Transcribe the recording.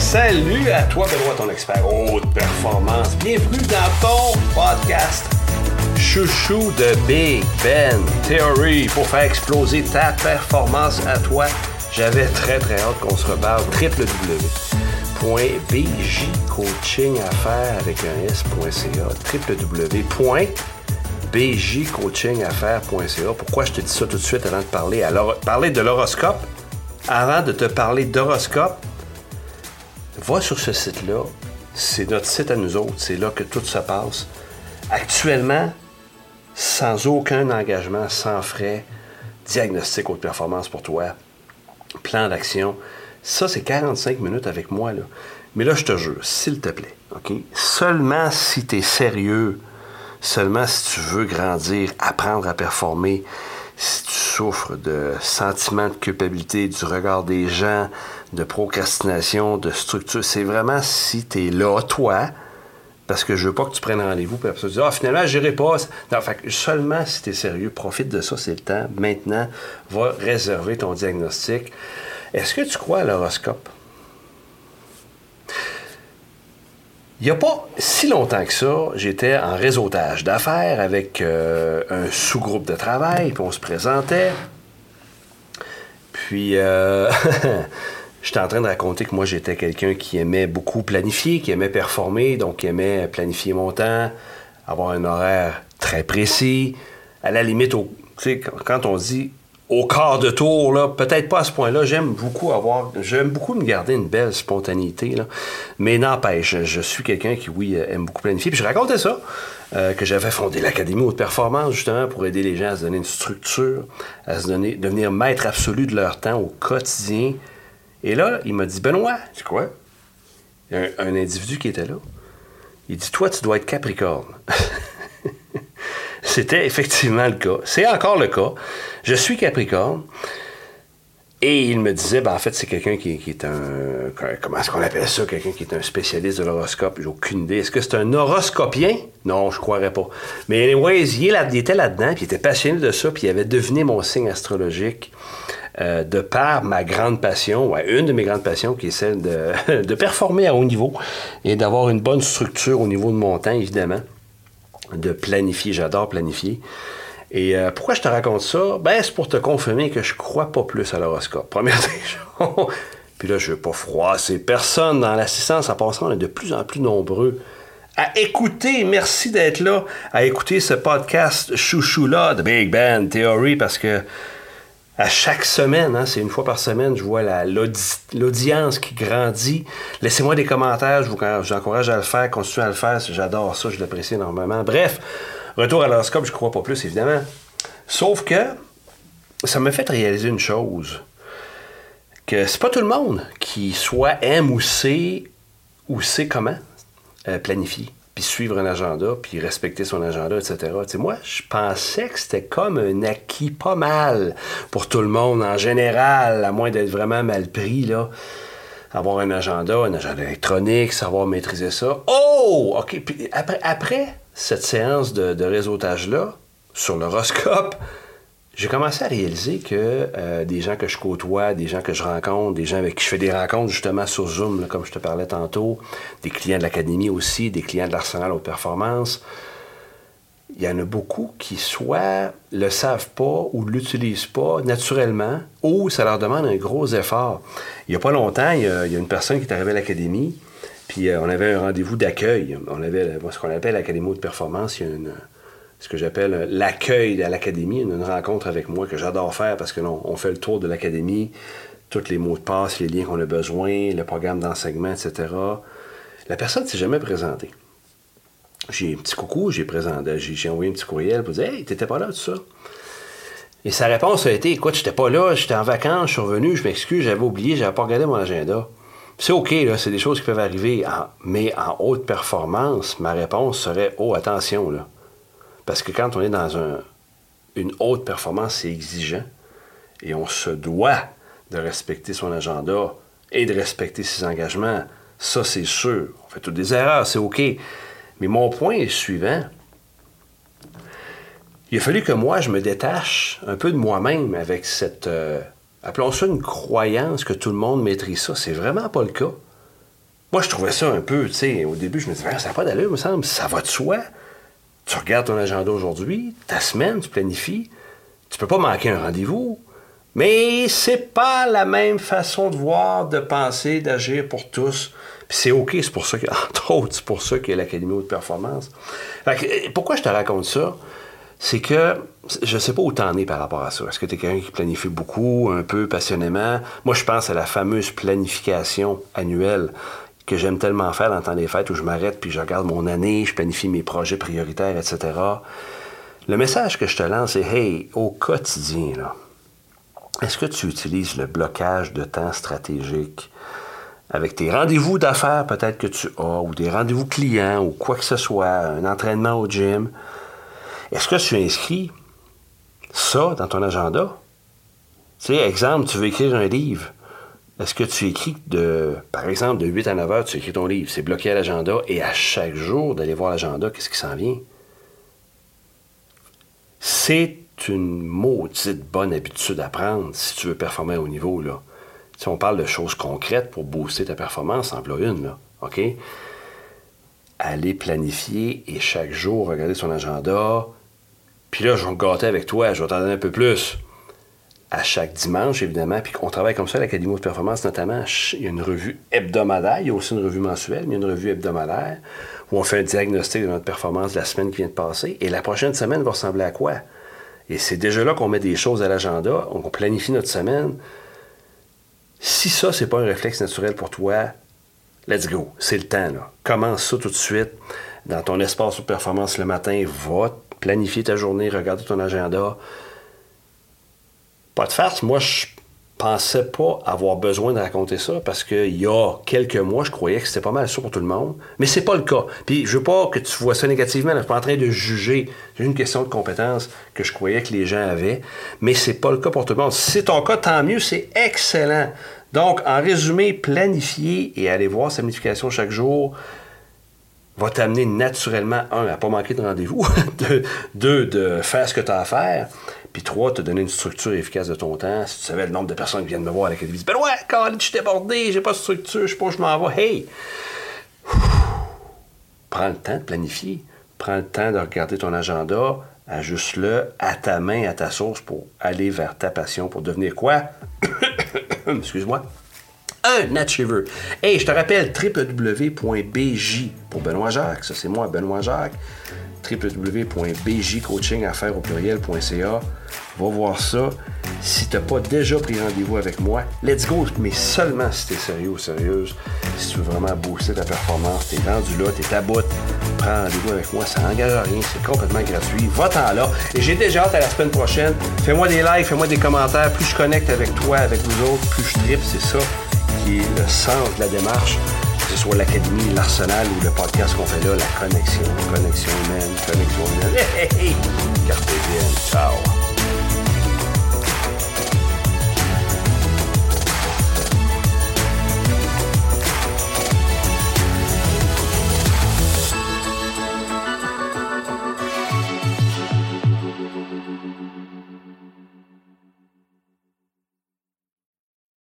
Salut à toi, Benoît, ton expert haute performance. Bienvenue dans ton podcast Chouchou de Big Ben Theory pour faire exploser ta performance à toi. J'avais très très hâte qu'on se reparle. www.bjcoachingaffaires avec un s.ca www.bjcoachingaffaires.ca Pourquoi je te dis ça tout de suite avant de parler, alors, parler de l'horoscope? Avant de te parler d'horoscope, va sur ce site-là. C'est notre site à nous autres. C'est là que tout se passe. Actuellement, sans aucun engagement, sans frais, diagnostic haute performance pour toi, plan d'action. Ça, c'est 45 minutes avec moi. Là. Mais là, je te jure, s'il te plaît, OK? Seulement si tu es sérieux, seulement si tu veux grandir, apprendre à performer, si tu souffres de sentiments de culpabilité, du regard des gens, de procrastination, de structure, c'est vraiment si tu es là, toi, parce que je veux pas que tu prennes rendez-vous puis après tu dis ah finalement j'irai pas. Non, fait, seulement si tu es sérieux profite de ça c'est le temps. Maintenant va réserver ton diagnostic. Est-ce que tu crois à l'horoscope? Il n'y a pas si longtemps que ça, j'étais en réseautage d'affaires avec euh, un sous-groupe de travail, puis on se présentait. Puis, euh, j'étais en train de raconter que moi, j'étais quelqu'un qui aimait beaucoup planifier, qui aimait performer, donc qui aimait planifier mon temps, avoir un horaire très précis. À la limite, au, quand on dit au quart de tour, peut-être pas à ce point-là. J'aime beaucoup avoir, j'aime beaucoup me garder une belle spontanéité, là. Mais n'empêche, je, suis quelqu'un qui, oui, aime beaucoup planifier. Puis je racontais ça, euh, que j'avais fondé l'Académie Haute Performance, justement, pour aider les gens à se donner une structure, à se donner, devenir maître absolu de leur temps au quotidien. Et là, il m'a dit, Benoît, c'est quoi? Un, un individu qui était là. Il dit, toi, tu dois être Capricorne. C'était effectivement le cas. C'est encore le cas. Je suis Capricorne. Et il me disait, ben, en fait, c'est quelqu'un qui, est un. Comment est-ce qu'on appelle ça? Quelqu'un qui est un spécialiste de l'horoscope. J'ai aucune idée. Est-ce que c'est un horoscopien? Non, je croirais pas. Mais anyways, il, il était là-dedans, puis il était passionné de ça, puis il avait deviné mon signe astrologique. Euh, de par ma grande passion, ouais, une de mes grandes passions qui est celle de, performer à haut niveau et d'avoir une bonne structure au niveau de mon temps, évidemment de planifier. J'adore planifier. Et euh, pourquoi je te raconte ça? Ben, c'est pour te confirmer que je crois pas plus à l'horoscope. Première chose. Puis là, je veux pas froisser personne dans l'assistance. En passant, on est de plus en plus nombreux à écouter. Merci d'être là, à écouter ce podcast chouchou-là de Big Band Theory parce que à chaque semaine, hein, c'est une fois par semaine, je vois l'audience qui grandit. Laissez-moi des commentaires, je vous, encourage à le faire, continuez à le faire, j'adore ça, je l'apprécie énormément. Bref, retour à l'horoscope, je crois pas plus, évidemment. Sauf que ça m'a fait réaliser une chose, que c'est pas tout le monde qui soit aime ou sait ou sait comment euh, planifier puis suivre un agenda, puis respecter son agenda, etc. moi, je pensais que c'était comme un acquis pas mal pour tout le monde en général, à moins d'être vraiment mal pris, là. Avoir un agenda, un agenda électronique, savoir maîtriser ça. Oh! OK. Puis après, après cette séance de, de réseautage-là, sur l'horoscope, j'ai commencé à réaliser que euh, des gens que je côtoie, des gens que je rencontre, des gens avec qui je fais des rencontres justement sur Zoom, comme je te parlais tantôt, des clients de l'Académie aussi, des clients de l'Arsenal Haute Performance, il y en a beaucoup qui soit le savent pas ou l'utilisent pas naturellement ou ça leur demande un gros effort. Il y a pas longtemps, il y a, une personne qui est arrivée à l'Académie, puis euh, on avait un rendez-vous d'accueil. On avait ce qu'on appelle l'Académie Haute Performance. Il y a une ce que j'appelle l'accueil à l'académie, une rencontre avec moi que j'adore faire parce que on fait le tour de l'académie, tous les mots de passe, les liens qu'on a besoin, le programme d'enseignement, etc. La personne ne s'est jamais présentée. J'ai un petit coucou, j'ai présenté, j'ai envoyé un petit courriel pour dire Hey, t'étais pas là, tout ça. Et sa réponse a été Écoute, j'étais pas là, j'étais en vacances, je suis revenu, je m'excuse, j'avais oublié, j'avais pas regardé mon agenda. C'est OK, là, c'est des choses qui peuvent arriver, mais en haute performance, ma réponse serait Oh, attention, là. Parce que quand on est dans une haute performance, c'est exigeant. Et on se doit de respecter son agenda et de respecter ses engagements. Ça, c'est sûr. On fait toutes des erreurs, c'est OK. Mais mon point est suivant. Il a fallu que moi, je me détache un peu de moi-même avec cette, euh, appelons ça une croyance que tout le monde maîtrise ça. C'est vraiment pas le cas. Moi, je trouvais ça un peu, tu sais, au début, je me disais, ça n'a pas d'allure, me semble, ça va de soi. Tu regardes ton agenda aujourd'hui, ta semaine, tu planifies, tu peux pas manquer un rendez-vous. Mais c'est pas la même façon de voir, de penser, d'agir pour tous. Puis c'est OK, c'est pour ça que, entre autres, c'est pour ça qu'il y a l'Académie haute performance. pourquoi je te raconte ça? C'est que je sais pas où t'en es par rapport à ça. Est-ce que tu es quelqu'un qui planifie beaucoup, un peu passionnément? Moi, je pense à la fameuse planification annuelle que j'aime tellement faire dans temps des fêtes où je m'arrête puis je regarde mon année, je planifie mes projets prioritaires, etc. Le message que je te lance, c'est Hey, au quotidien, là, est-ce que tu utilises le blocage de temps stratégique avec tes rendez-vous d'affaires peut-être que tu as, ou des rendez-vous clients, ou quoi que ce soit, un entraînement au gym? Est-ce que tu inscris ça dans ton agenda? Tu sais, exemple, tu veux écrire un livre. Est-ce que tu écris de, par exemple, de 8 à 9 heures, tu écris ton livre, c'est bloqué à l'agenda, et à chaque jour d'aller voir l'agenda, qu'est-ce qui s'en vient? C'est une maudite bonne habitude à prendre si tu veux performer au niveau, là. Si on parle de choses concrètes pour booster ta performance, en une, là. OK? Aller planifier et chaque jour regarder son agenda. Puis là, je vais me gâter avec toi, je vais t'en donner un peu plus. À chaque dimanche, évidemment, puis on travaille comme ça à l'Académie de performance, notamment, il y a une revue hebdomadaire, il y a aussi une revue mensuelle, mais il y a une revue hebdomadaire où on fait un diagnostic de notre performance de la semaine qui vient de passer. Et la prochaine semaine va ressembler à quoi? Et c'est déjà là qu'on met des choses à l'agenda, on planifie notre semaine. Si ça, c'est pas un réflexe naturel pour toi, let's go. C'est le temps. Là. Commence ça tout de suite. Dans ton espace de performance le matin, va planifier ta journée, regarde ton agenda. Pas de farce. Moi, je pensais pas avoir besoin de raconter ça parce qu'il y a quelques mois, je croyais que c'était pas mal ça pour tout le monde. Mais c'est pas le cas. Puis je veux pas que tu vois ça négativement. Je suis pas en train de juger. C'est une question de compétence que je croyais que les gens avaient. Mais c'est pas le cas pour tout le monde. Si c'est ton cas, tant mieux, c'est excellent. Donc, en résumé, planifier et aller voir sa planification chaque jour va t'amener naturellement, un, à pas manquer de rendez-vous, deux, de faire ce que tu as à faire, puis trois, te donner une structure efficace de ton temps. Si tu savais le nombre de personnes qui viennent me voir à l'académie, ben ouais, quand je suis débordé, j'ai pas de structure, je sais pas je m'en vais. Hey! Prends le temps de planifier. Prends le temps de regarder ton agenda. Ajuste-le à ta main, à ta source pour aller vers ta passion, pour devenir quoi? Excuse-moi. Un achiever. Hey, je te rappelle www.bj pour Benoît Jacques. Ça, c'est moi, Benoît Jacques www.bjcoachingaffaires au pluriel.ca. Va voir ça. Si tu n'as pas déjà pris rendez-vous avec moi, let's go, mais seulement si tu es sérieux ou sérieuse. Si tu veux vraiment booster ta performance, tu es rendu là, tu es à bout, prends rendez-vous avec moi, ça n'engage rien, c'est complètement gratuit. Va-t'en là. Et j'ai déjà hâte à la semaine prochaine. Fais-moi des likes, fais-moi des commentaires. Plus je connecte avec toi, avec vous autres, plus je tripe, c'est ça qui est le sens de la démarche que ce soit l'Académie, l'Arsenal ou le podcast qu'on fait là, la connexion, connexion humaine, connexion humaine. Hey, hey. Ciao.